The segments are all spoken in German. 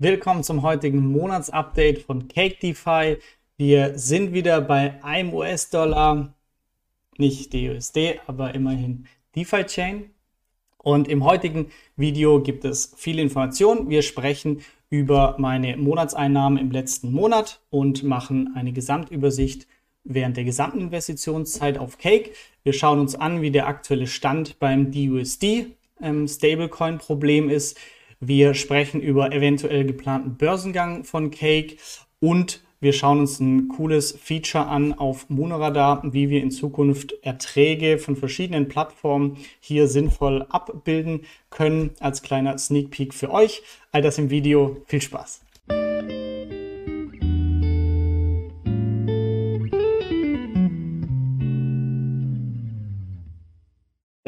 Willkommen zum heutigen Monatsupdate von Cake DeFi. Wir sind wieder bei einem US-Dollar, nicht DUSD, aber immerhin DeFi-Chain. Und im heutigen Video gibt es viele Informationen. Wir sprechen über meine Monatseinnahmen im letzten Monat und machen eine Gesamtübersicht während der gesamten Investitionszeit auf Cake. Wir schauen uns an, wie der aktuelle Stand beim DUSD ähm, Stablecoin-Problem ist wir sprechen über eventuell geplanten Börsengang von Cake und wir schauen uns ein cooles Feature an auf Monoradar, wie wir in Zukunft Erträge von verschiedenen Plattformen hier sinnvoll abbilden können. Als kleiner Sneak Peek für euch. All das im Video. Viel Spaß!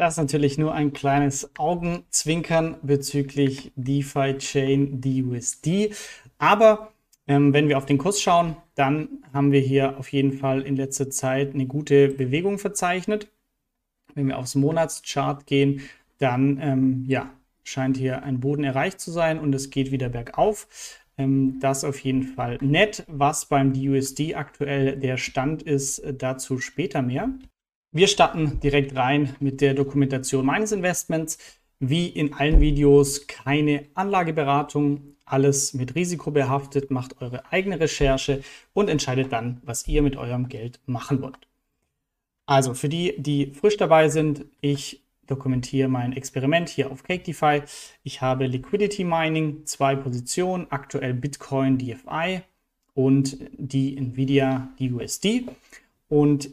Das ist natürlich nur ein kleines Augenzwinkern bezüglich DeFi Chain DUSD. Aber ähm, wenn wir auf den Kurs schauen, dann haben wir hier auf jeden Fall in letzter Zeit eine gute Bewegung verzeichnet. Wenn wir aufs Monatschart gehen, dann ähm, ja, scheint hier ein Boden erreicht zu sein und es geht wieder bergauf. Ähm, das auf jeden Fall nett. Was beim DUSD aktuell der Stand ist, dazu später mehr. Wir starten direkt rein mit der Dokumentation meines Investments. Wie in allen Videos keine Anlageberatung, alles mit Risiko behaftet, macht eure eigene Recherche und entscheidet dann, was ihr mit eurem Geld machen wollt. Also für die, die frisch dabei sind, ich dokumentiere mein Experiment hier auf CakeDeFi. Ich habe Liquidity Mining, zwei Positionen, aktuell Bitcoin, DFI und die Nvidia, die USD. Und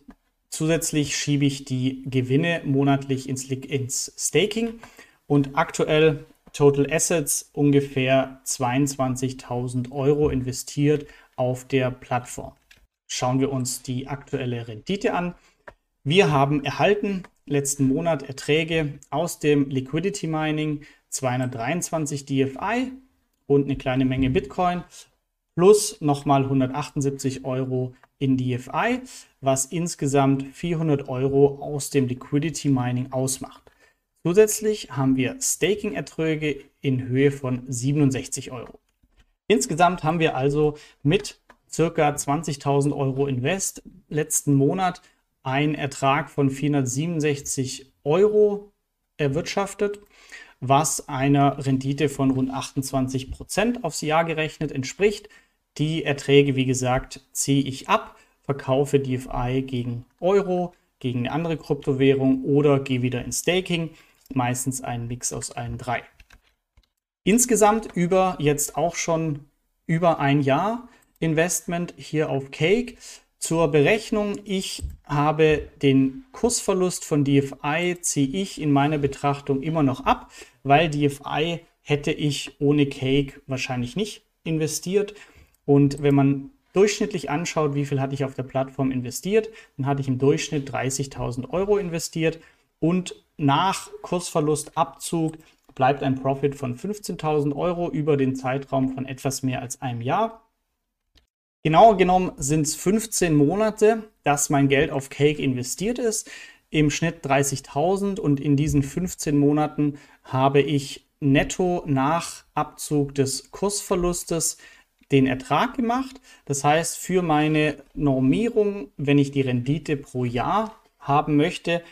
Zusätzlich schiebe ich die Gewinne monatlich ins, ins Staking und aktuell Total Assets ungefähr 22.000 Euro investiert auf der Plattform. Schauen wir uns die aktuelle Rendite an. Wir haben erhalten letzten Monat Erträge aus dem Liquidity Mining 223 DFI und eine kleine Menge Bitcoin plus nochmal 178 Euro in DFI, was insgesamt 400 Euro aus dem Liquidity Mining ausmacht. Zusätzlich haben wir Staking-Erträge in Höhe von 67 Euro. Insgesamt haben wir also mit circa 20.000 Euro Invest letzten Monat einen Ertrag von 467 Euro erwirtschaftet, was einer Rendite von rund 28 Prozent aufs Jahr gerechnet entspricht. Die Erträge, wie gesagt, ziehe ich ab, verkaufe DFI gegen Euro, gegen eine andere Kryptowährung oder gehe wieder in Staking. Meistens ein Mix aus allen drei. Insgesamt über jetzt auch schon über ein Jahr Investment hier auf Cake. Zur Berechnung, ich habe den Kursverlust von DFI, ziehe ich in meiner Betrachtung immer noch ab, weil DFI hätte ich ohne Cake wahrscheinlich nicht investiert. Und wenn man durchschnittlich anschaut, wie viel hatte ich auf der Plattform investiert, dann hatte ich im Durchschnitt 30.000 Euro investiert und nach Kursverlustabzug bleibt ein Profit von 15.000 Euro über den Zeitraum von etwas mehr als einem Jahr. Genauer genommen sind es 15 Monate, dass mein Geld auf Cake investiert ist. Im Schnitt 30.000 und in diesen 15 Monaten habe ich netto nach Abzug des Kursverlustes den Ertrag gemacht. Das heißt, für meine Normierung, wenn ich die Rendite pro Jahr haben möchte,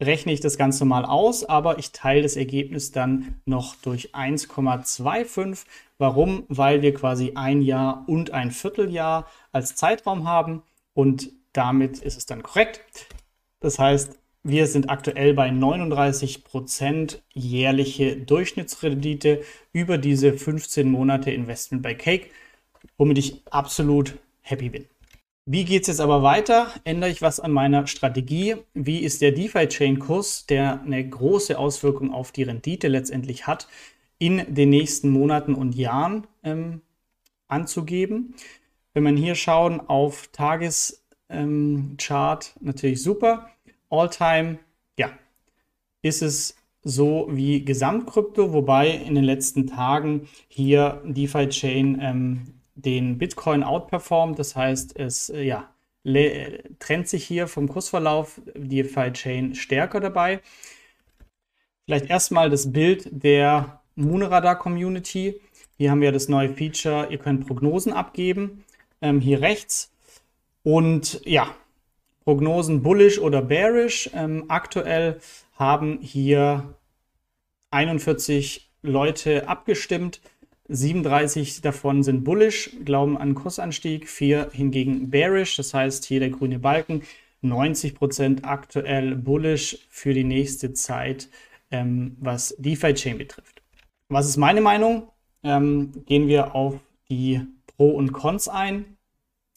rechne ich das Ganze mal aus, aber ich teile das Ergebnis dann noch durch 1,25. Warum? Weil wir quasi ein Jahr und ein Vierteljahr als Zeitraum haben und damit ist es dann korrekt. Das heißt, wir sind aktuell bei 39% jährliche Durchschnittsrendite über diese 15 Monate Investment bei Cake womit ich absolut happy bin. Wie geht es jetzt aber weiter? Ändere ich was an meiner Strategie? Wie ist der DeFi-Chain-Kurs, der eine große Auswirkung auf die Rendite letztendlich hat, in den nächsten Monaten und Jahren ähm, anzugeben? Wenn man hier schauen auf Tageschart, ähm, natürlich super. All-Time, ja, ist es so wie Gesamtkrypto, wobei in den letzten Tagen hier DeFi-Chain ähm, den Bitcoin outperformt. Das heißt, es äh, ja, trennt sich hier vom Kursverlauf die DeFi-Chain stärker dabei. Vielleicht erstmal das Bild der Moonradar Community. Hier haben wir das neue Feature, ihr könnt Prognosen abgeben, ähm, hier rechts. Und ja, Prognosen bullish oder bearish. Ähm, aktuell haben hier 41 Leute abgestimmt. 37 davon sind bullish, glauben an Kursanstieg, 4 hingegen bearish, das heißt hier der grüne Balken. 90% aktuell bullish für die nächste Zeit, ähm, was DeFi-Chain betrifft. Was ist meine Meinung? Ähm, gehen wir auf die Pro und Cons ein.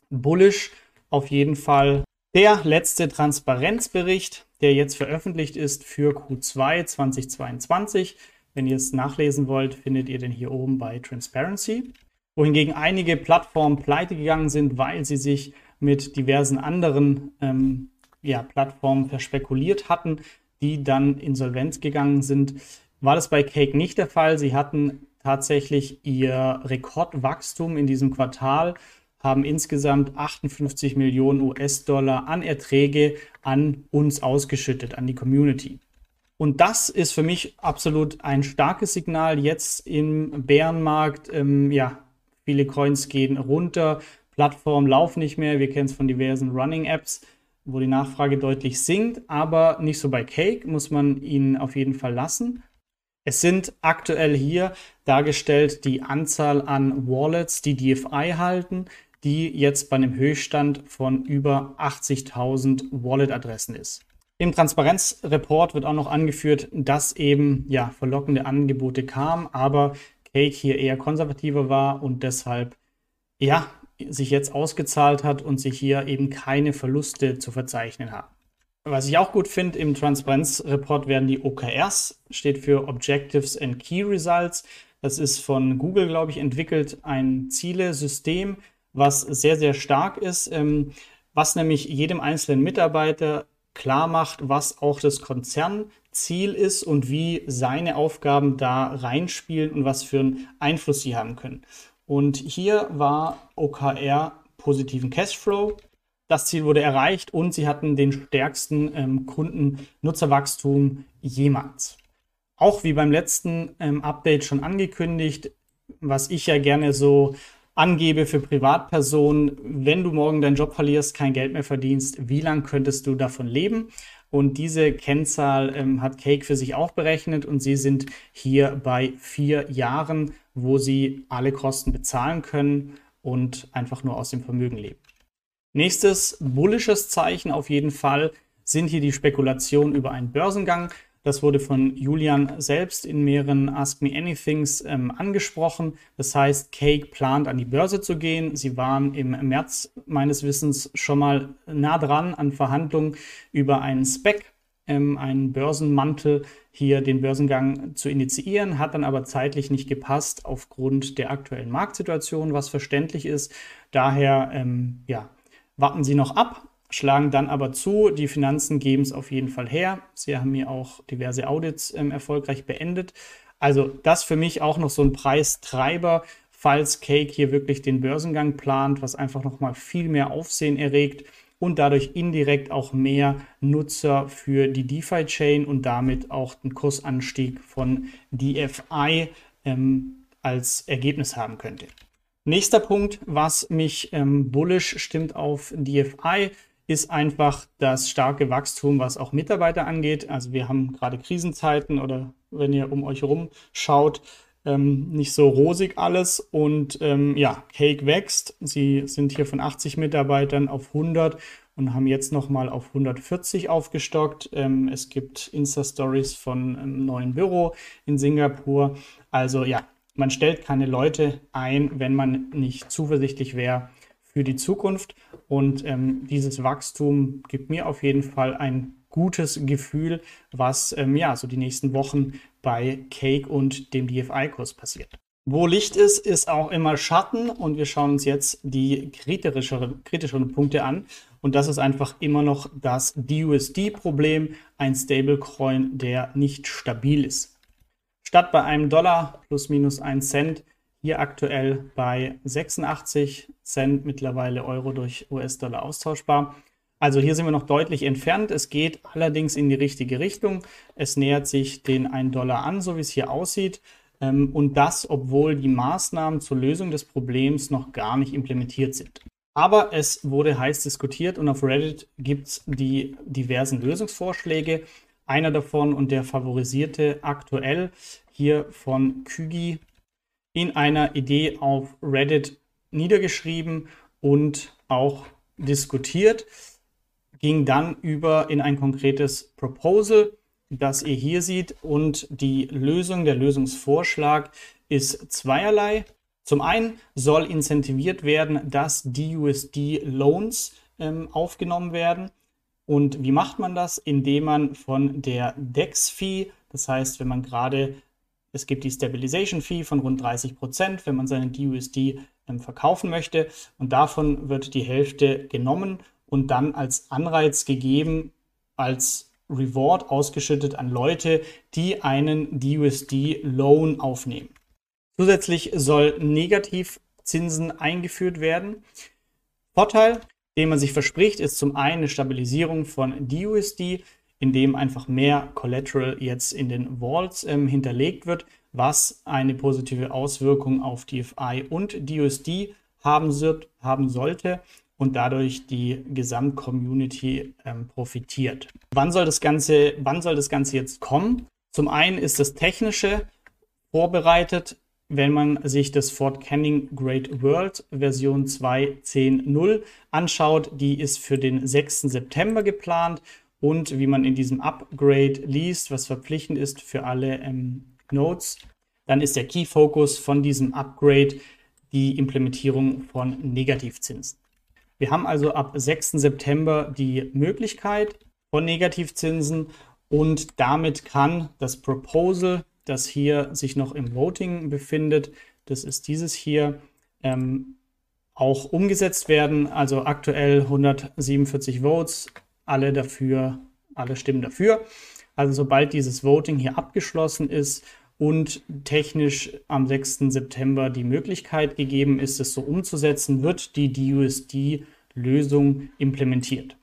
Bullish auf jeden Fall der letzte Transparenzbericht, der jetzt veröffentlicht ist für Q2 2022. Wenn ihr es nachlesen wollt, findet ihr den hier oben bei Transparency. Wohingegen einige Plattformen pleite gegangen sind, weil sie sich mit diversen anderen ähm, ja, Plattformen verspekuliert hatten, die dann insolvenz gegangen sind, war das bei Cake nicht der Fall. Sie hatten tatsächlich ihr Rekordwachstum in diesem Quartal, haben insgesamt 58 Millionen US-Dollar an Erträge an uns ausgeschüttet, an die Community. Und das ist für mich absolut ein starkes Signal jetzt im Bärenmarkt. Ähm, ja, viele Coins gehen runter, Plattformen laufen nicht mehr. Wir kennen es von diversen Running-Apps, wo die Nachfrage deutlich sinkt, aber nicht so bei Cake, muss man ihnen auf jeden Fall lassen. Es sind aktuell hier dargestellt die Anzahl an Wallets, die DFI halten, die jetzt bei einem Höchststand von über 80.000 Wallet-Adressen ist. Im Transparenzreport wird auch noch angeführt, dass eben ja verlockende Angebote kamen, aber Cake hier eher konservativer war und deshalb ja sich jetzt ausgezahlt hat und sich hier eben keine Verluste zu verzeichnen haben. Was ich auch gut finde, im Transparenzreport werden die OKRs, steht für Objectives and Key Results. Das ist von Google, glaube ich, entwickelt, ein Zielesystem, was sehr, sehr stark ist, ähm, was nämlich jedem einzelnen Mitarbeiter klar macht, was auch das Konzernziel ist und wie seine Aufgaben da reinspielen und was für einen Einfluss sie haben können. Und hier war OKR positiven Cashflow. Das Ziel wurde erreicht und sie hatten den stärksten ähm, Kundennutzerwachstum jemals. Auch wie beim letzten ähm, Update schon angekündigt, was ich ja gerne so angebe für Privatpersonen, wenn du morgen deinen Job verlierst, kein Geld mehr verdienst, wie lange könntest du davon leben? Und diese Kennzahl ähm, hat Cake für sich auch berechnet und sie sind hier bei vier Jahren, wo sie alle Kosten bezahlen können und einfach nur aus dem Vermögen leben. Nächstes bullisches Zeichen auf jeden Fall sind hier die Spekulationen über einen Börsengang. Das wurde von Julian selbst in mehreren Ask Me Anythings ähm, angesprochen. Das heißt, Cake plant an die Börse zu gehen. Sie waren im März meines Wissens schon mal nah dran an Verhandlungen über einen Spec, ähm, einen Börsenmantel, hier den Börsengang zu initiieren, hat dann aber zeitlich nicht gepasst aufgrund der aktuellen Marktsituation, was verständlich ist. Daher, ähm, ja, warten Sie noch ab schlagen dann aber zu. Die Finanzen geben es auf jeden Fall her. Sie haben mir auch diverse Audits ähm, erfolgreich beendet. Also das für mich auch noch so ein Preistreiber, falls Cake hier wirklich den Börsengang plant, was einfach noch mal viel mehr Aufsehen erregt und dadurch indirekt auch mehr Nutzer für die DeFi-Chain und damit auch den Kursanstieg von DFI ähm, als Ergebnis haben könnte. Nächster Punkt, was mich ähm, bullish stimmt auf DFI, ist einfach das starke Wachstum, was auch Mitarbeiter angeht. Also wir haben gerade Krisenzeiten oder wenn ihr um euch herum schaut, ähm, nicht so rosig alles. Und ähm, ja, Cake wächst. Sie sind hier von 80 Mitarbeitern auf 100 und haben jetzt nochmal auf 140 aufgestockt. Ähm, es gibt Insta-Stories von einem neuen Büro in Singapur. Also ja, man stellt keine Leute ein, wenn man nicht zuversichtlich wäre, für die Zukunft. Und ähm, dieses Wachstum gibt mir auf jeden Fall ein gutes Gefühl, was ähm, ja so die nächsten Wochen bei Cake und dem DFI-Kurs passiert. Wo Licht ist, ist auch immer Schatten und wir schauen uns jetzt die kritischeren, kritischeren Punkte an. Und das ist einfach immer noch das DUSD-Problem, ein Stablecoin, der nicht stabil ist. Statt bei einem Dollar plus minus 1 Cent hier aktuell bei 86 Cent, mittlerweile Euro durch US-Dollar austauschbar. Also hier sind wir noch deutlich entfernt. Es geht allerdings in die richtige Richtung. Es nähert sich den 1 Dollar an, so wie es hier aussieht. Ähm, und das, obwohl die Maßnahmen zur Lösung des Problems noch gar nicht implementiert sind. Aber es wurde heiß diskutiert und auf Reddit gibt es die diversen Lösungsvorschläge. Einer davon und der favorisierte aktuell hier von Kügi in einer Idee auf Reddit niedergeschrieben und auch diskutiert, ging dann über in ein konkretes Proposal, das ihr hier seht. Und die Lösung, der Lösungsvorschlag ist zweierlei. Zum einen soll incentiviert werden, dass DUSD-Loans ähm, aufgenommen werden. Und wie macht man das? Indem man von der DEX-Fee, das heißt, wenn man gerade, es gibt die Stabilization Fee von rund 30 Prozent, wenn man seinen DUSD ähm, verkaufen möchte. Und davon wird die Hälfte genommen und dann als Anreiz gegeben, als Reward ausgeschüttet an Leute, die einen DUSD-Loan aufnehmen. Zusätzlich soll Negativzinsen eingeführt werden. Vorteil, den man sich verspricht, ist zum einen eine Stabilisierung von DUSD, indem einfach mehr Collateral jetzt in den Vaults ähm, hinterlegt wird, was eine positive Auswirkung auf DFI und DUSD haben, wird, haben sollte und dadurch die Gesamtcommunity ähm, profitiert. Wann soll, das Ganze, wann soll das Ganze jetzt kommen? Zum einen ist das Technische vorbereitet wenn man sich das Fort Canning Great World Version 2.10.0 anschaut, die ist für den 6. September geplant und wie man in diesem Upgrade liest, was verpflichtend ist für alle ähm, Nodes, dann ist der Key Focus von diesem Upgrade die Implementierung von Negativzinsen. Wir haben also ab 6. September die Möglichkeit von Negativzinsen und damit kann das Proposal das hier sich noch im Voting befindet. Das ist dieses hier. Ähm, auch umgesetzt werden. Also aktuell 147 Votes, alle dafür, alle stimmen dafür. Also sobald dieses Voting hier abgeschlossen ist und technisch am 6. September die Möglichkeit gegeben ist, es so umzusetzen, wird die DUSD-Lösung implementiert.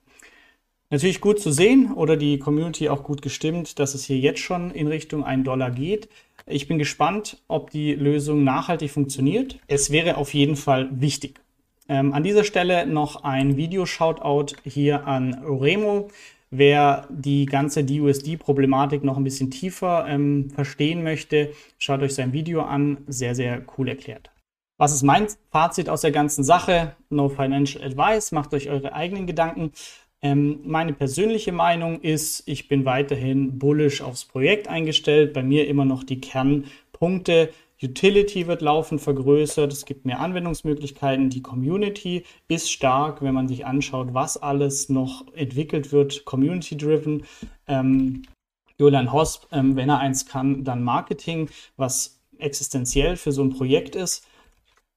Natürlich gut zu sehen oder die Community auch gut gestimmt, dass es hier jetzt schon in Richtung 1 Dollar geht. Ich bin gespannt, ob die Lösung nachhaltig funktioniert. Es wäre auf jeden Fall wichtig. Ähm, an dieser Stelle noch ein Video-Shoutout hier an Remo. Wer die ganze DUSD-Problematik noch ein bisschen tiefer ähm, verstehen möchte, schaut euch sein Video an. Sehr, sehr cool erklärt. Was ist mein Fazit aus der ganzen Sache? No Financial Advice. Macht euch eure eigenen Gedanken. Ähm, meine persönliche Meinung ist, ich bin weiterhin bullish aufs Projekt eingestellt. Bei mir immer noch die Kernpunkte. Utility wird laufend vergrößert, es gibt mehr Anwendungsmöglichkeiten, die Community ist stark, wenn man sich anschaut, was alles noch entwickelt wird, community-driven. Ähm, Julian Hosp, ähm, wenn er eins kann, dann Marketing, was existenziell für so ein Projekt ist.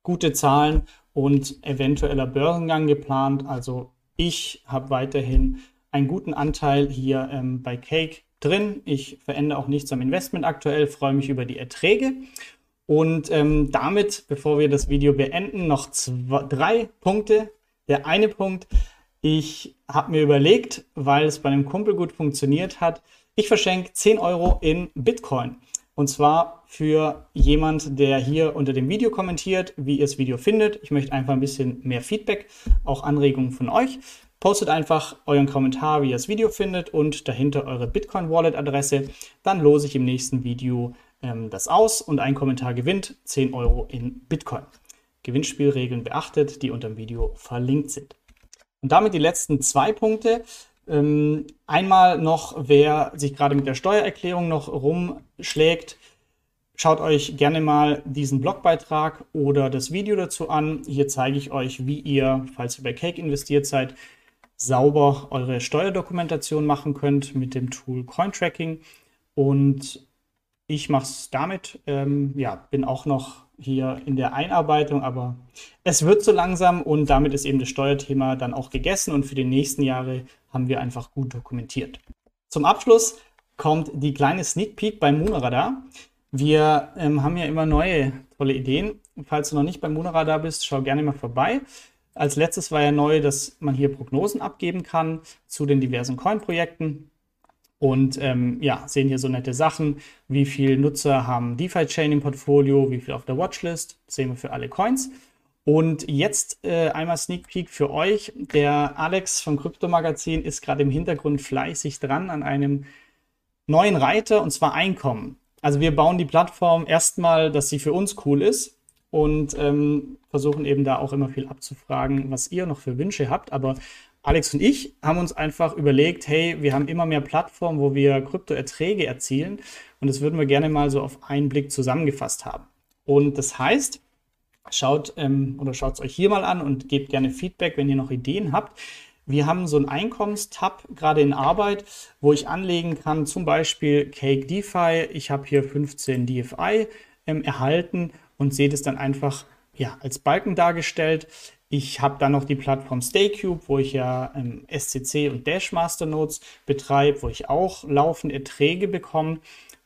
Gute Zahlen und eventueller Börsengang geplant, also ich habe weiterhin einen guten Anteil hier ähm, bei Cake drin. Ich verändere auch nichts am Investment aktuell, freue mich über die Erträge. Und ähm, damit, bevor wir das Video beenden, noch zwei, drei Punkte. Der eine Punkt, ich habe mir überlegt, weil es bei einem Kumpel gut funktioniert hat, ich verschenke 10 Euro in Bitcoin. Und zwar für jemand, der hier unter dem Video kommentiert, wie ihr das Video findet. Ich möchte einfach ein bisschen mehr Feedback, auch Anregungen von euch. Postet einfach euren Kommentar, wie ihr das Video findet und dahinter eure Bitcoin-Wallet-Adresse. Dann lose ich im nächsten Video ähm, das aus und ein Kommentar gewinnt 10 Euro in Bitcoin. Gewinnspielregeln beachtet, die unter dem Video verlinkt sind. Und damit die letzten zwei Punkte. Ähm, einmal noch, wer sich gerade mit der Steuererklärung noch rumschlägt, schaut euch gerne mal diesen Blogbeitrag oder das Video dazu an. Hier zeige ich euch, wie ihr, falls ihr bei Cake investiert seid, sauber eure Steuerdokumentation machen könnt mit dem Tool Cointracking. Und ich mache es damit. Ähm, ja, bin auch noch hier in der Einarbeitung, aber es wird so langsam und damit ist eben das Steuerthema dann auch gegessen und für die nächsten Jahre haben wir einfach gut dokumentiert. Zum Abschluss kommt die kleine Sneak Peek bei Moonradar. Wir ähm, haben ja immer neue tolle Ideen. Falls du noch nicht bei Moonradar bist, schau gerne mal vorbei. Als letztes war ja neu, dass man hier Prognosen abgeben kann zu den diversen Coin-Projekten. Und ähm, ja, sehen hier so nette Sachen, wie viele Nutzer haben DeFi-Chain im Portfolio, wie viel auf der Watchlist, sehen wir für alle Coins. Und jetzt äh, einmal Sneak Peek für euch. Der Alex vom Krypto-Magazin ist gerade im Hintergrund fleißig dran an einem neuen Reiter und zwar Einkommen. Also wir bauen die Plattform erstmal, dass sie für uns cool ist und ähm, versuchen eben da auch immer viel abzufragen, was ihr noch für Wünsche habt. Aber Alex und ich haben uns einfach überlegt, hey, wir haben immer mehr Plattformen, wo wir Kryptoerträge erzielen und das würden wir gerne mal so auf einen Blick zusammengefasst haben. Und das heißt, Schaut ähm, oder schaut es euch hier mal an und gebt gerne Feedback, wenn ihr noch Ideen habt. Wir haben so einen Einkommenstab gerade in Arbeit, wo ich anlegen kann, zum Beispiel Cake DeFi. Ich habe hier 15 DFI ähm, erhalten und sehe das dann einfach ja, als Balken dargestellt. Ich habe dann noch die Plattform StayCube, wo ich ja ähm, SCC und Dash Masternodes betreibe, wo ich auch laufend Erträge bekomme.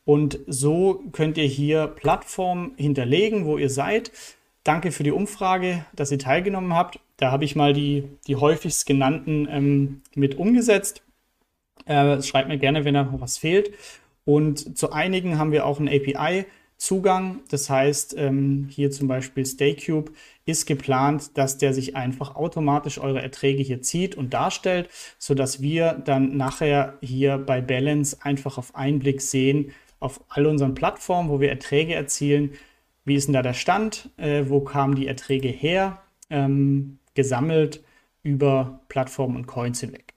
Und so könnt ihr hier Plattformen hinterlegen, wo ihr seid. Danke für die Umfrage, dass ihr teilgenommen habt. Da habe ich mal die, die häufigst genannten ähm, mit umgesetzt. Äh, schreibt mir gerne, wenn da noch was fehlt. Und zu einigen haben wir auch einen API-Zugang. Das heißt, ähm, hier zum Beispiel StayCube ist geplant, dass der sich einfach automatisch eure Erträge hier zieht und darstellt, sodass wir dann nachher hier bei Balance einfach auf einen Blick sehen, auf all unseren Plattformen, wo wir Erträge erzielen, wie ist denn da der Stand? Äh, wo kamen die Erträge her? Ähm, gesammelt über Plattformen und Coins hinweg.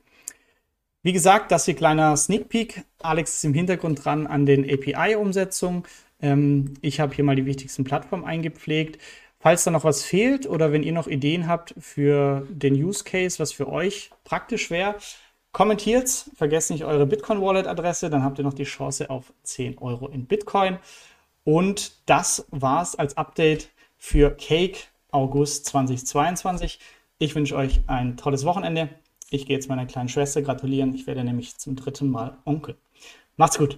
Wie gesagt, das hier kleiner Sneak Peek. Alex ist im Hintergrund dran an den API-Umsetzungen. Ähm, ich habe hier mal die wichtigsten Plattformen eingepflegt. Falls da noch was fehlt oder wenn ihr noch Ideen habt für den Use Case, was für euch praktisch wäre, kommentiert. Vergesst nicht eure Bitcoin Wallet Adresse, dann habt ihr noch die Chance auf 10 Euro in Bitcoin. Und das war's als Update für Cake August 2022. Ich wünsche euch ein tolles Wochenende. Ich gehe jetzt meiner kleinen Schwester gratulieren. Ich werde nämlich zum dritten Mal Onkel. Macht's gut.